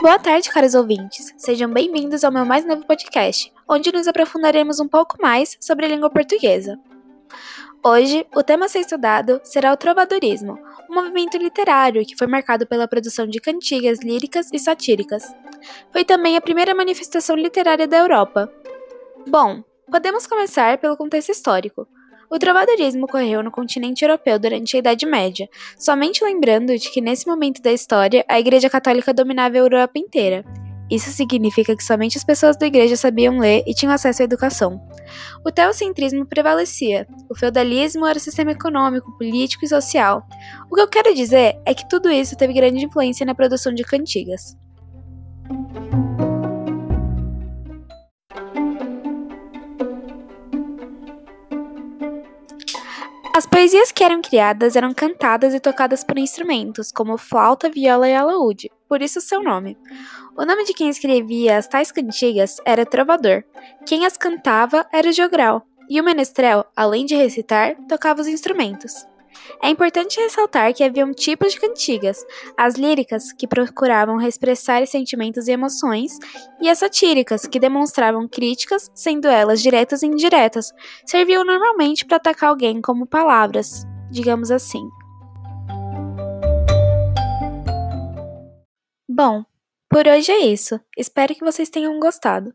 Boa tarde, caros ouvintes. Sejam bem-vindos ao meu mais novo podcast, onde nos aprofundaremos um pouco mais sobre a língua portuguesa. Hoje, o tema a ser estudado será o trovadorismo, um movimento literário que foi marcado pela produção de cantigas líricas e satíricas. Foi também a primeira manifestação literária da Europa. Bom, podemos começar pelo contexto histórico. O trovadorismo ocorreu no continente europeu durante a Idade Média, somente lembrando de que nesse momento da história a Igreja Católica dominava a Europa inteira. Isso significa que somente as pessoas da igreja sabiam ler e tinham acesso à educação. O teocentrismo prevalecia. O feudalismo era o sistema econômico, político e social. O que eu quero dizer é que tudo isso teve grande influência na produção de cantigas. As poesias que eram criadas eram cantadas e tocadas por instrumentos, como flauta, viola e alaúde, por isso seu nome. O nome de quem escrevia as tais cantigas era trovador. Quem as cantava era o jogral, e o menestrel, além de recitar, tocava os instrumentos. É importante ressaltar que haviam tipos de cantigas: as líricas, que procuravam expressar sentimentos e emoções, e as satíricas, que demonstravam críticas, sendo elas diretas e indiretas, serviam normalmente para atacar alguém como palavras, digamos assim. Bom, por hoje é isso. Espero que vocês tenham gostado.